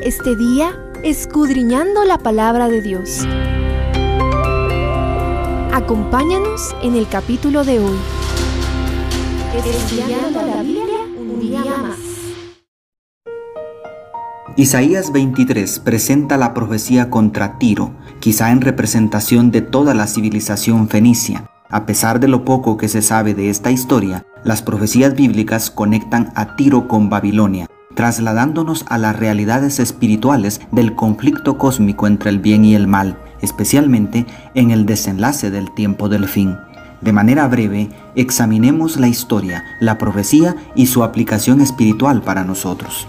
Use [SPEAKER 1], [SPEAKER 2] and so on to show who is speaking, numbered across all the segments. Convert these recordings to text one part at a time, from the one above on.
[SPEAKER 1] este día escudriñando la palabra de Dios. Acompáñanos en el capítulo de hoy. Estudiando la Biblia un día más.
[SPEAKER 2] Isaías 23 presenta la profecía contra Tiro, quizá en representación de toda la civilización fenicia. A pesar de lo poco que se sabe de esta historia, las profecías bíblicas conectan a Tiro con Babilonia, trasladándonos a las realidades espirituales del conflicto cósmico entre el bien y el mal, especialmente en el desenlace del tiempo del fin. De manera breve, examinemos la historia, la profecía y su aplicación espiritual para nosotros.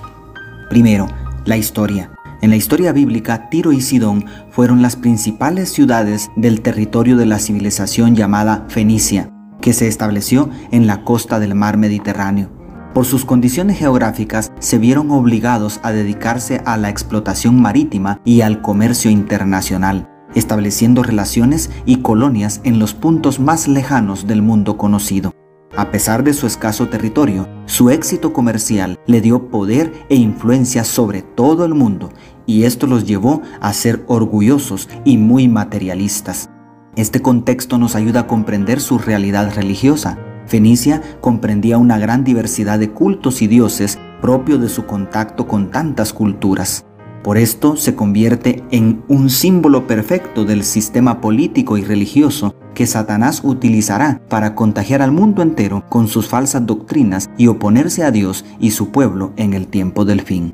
[SPEAKER 2] Primero, la historia. En la historia bíblica, Tiro y Sidón fueron las principales ciudades del territorio de la civilización llamada Fenicia, que se estableció en la costa del mar Mediterráneo. Por sus condiciones geográficas, se vieron obligados a dedicarse a la explotación marítima y al comercio internacional, estableciendo relaciones y colonias en los puntos más lejanos del mundo conocido. A pesar de su escaso territorio, su éxito comercial le dio poder e influencia sobre todo el mundo y esto los llevó a ser orgullosos y muy materialistas. Este contexto nos ayuda a comprender su realidad religiosa, Fenicia comprendía una gran diversidad de cultos y dioses propio de su contacto con tantas culturas. Por esto se convierte en un símbolo perfecto del sistema político y religioso que Satanás utilizará para contagiar al mundo entero con sus falsas doctrinas y oponerse a Dios y su pueblo en el tiempo del fin.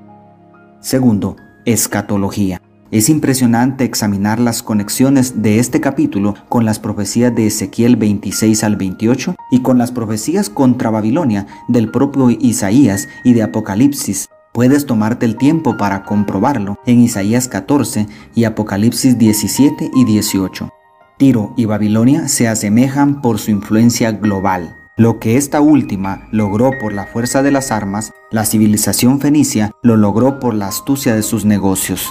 [SPEAKER 2] Segundo, escatología. Es impresionante examinar las conexiones de este capítulo con las profecías de Ezequiel 26 al 28 y con las profecías contra Babilonia del propio Isaías y de Apocalipsis. Puedes tomarte el tiempo para comprobarlo en Isaías 14 y Apocalipsis 17 y 18. Tiro y Babilonia se asemejan por su influencia global. Lo que esta última logró por la fuerza de las armas, la civilización fenicia lo logró por la astucia de sus negocios.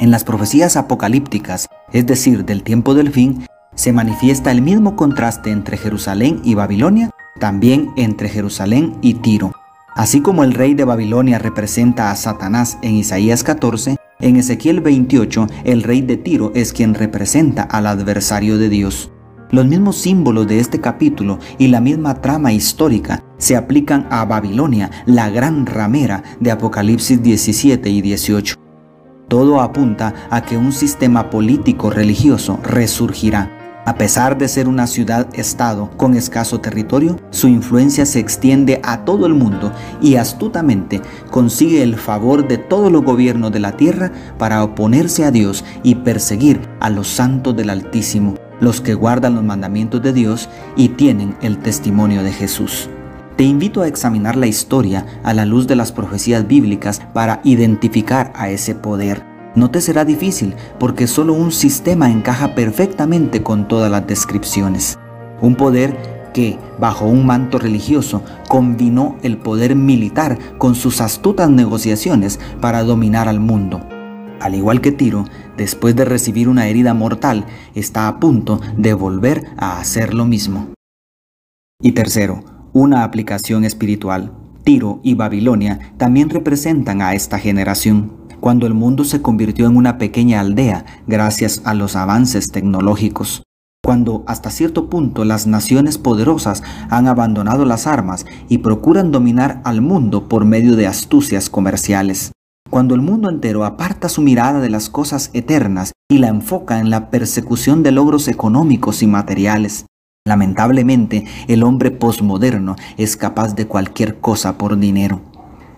[SPEAKER 2] En las profecías apocalípticas, es decir, del tiempo del fin, se manifiesta el mismo contraste entre Jerusalén y Babilonia, también entre Jerusalén y Tiro. Así como el rey de Babilonia representa a Satanás en Isaías 14, en Ezequiel 28 el rey de Tiro es quien representa al adversario de Dios. Los mismos símbolos de este capítulo y la misma trama histórica se aplican a Babilonia, la gran ramera de Apocalipsis 17 y 18. Todo apunta a que un sistema político religioso resurgirá. A pesar de ser una ciudad-estado con escaso territorio, su influencia se extiende a todo el mundo y astutamente consigue el favor de todos los gobiernos de la tierra para oponerse a Dios y perseguir a los santos del Altísimo, los que guardan los mandamientos de Dios y tienen el testimonio de Jesús. Te invito a examinar la historia a la luz de las profecías bíblicas para identificar a ese poder. No te será difícil porque solo un sistema encaja perfectamente con todas las descripciones. Un poder que, bajo un manto religioso, combinó el poder militar con sus astutas negociaciones para dominar al mundo. Al igual que Tiro, después de recibir una herida mortal, está a punto de volver a hacer lo mismo. Y tercero, una aplicación espiritual. Tiro y Babilonia también representan a esta generación, cuando el mundo se convirtió en una pequeña aldea gracias a los avances tecnológicos, cuando hasta cierto punto las naciones poderosas han abandonado las armas y procuran dominar al mundo por medio de astucias comerciales, cuando el mundo entero aparta su mirada de las cosas eternas y la enfoca en la persecución de logros económicos y materiales, Lamentablemente, el hombre posmoderno es capaz de cualquier cosa por dinero.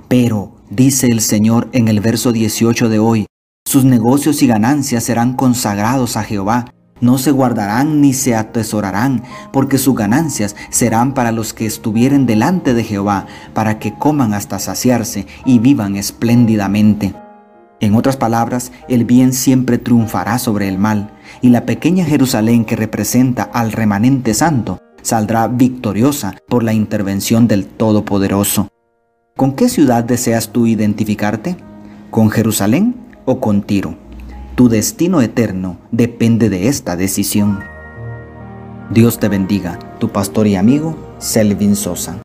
[SPEAKER 2] Pero, dice el Señor en el verso 18 de hoy, sus negocios y ganancias serán consagrados a Jehová, no se guardarán ni se atesorarán, porque sus ganancias serán para los que estuvieren delante de Jehová, para que coman hasta saciarse y vivan espléndidamente. En otras palabras, el bien siempre triunfará sobre el mal, y la pequeña Jerusalén que representa al remanente santo saldrá victoriosa por la intervención del Todopoderoso. ¿Con qué ciudad deseas tú identificarte? ¿Con Jerusalén o con Tiro? Tu destino eterno depende de esta decisión. Dios te bendiga, tu pastor y amigo Selvin Sosa.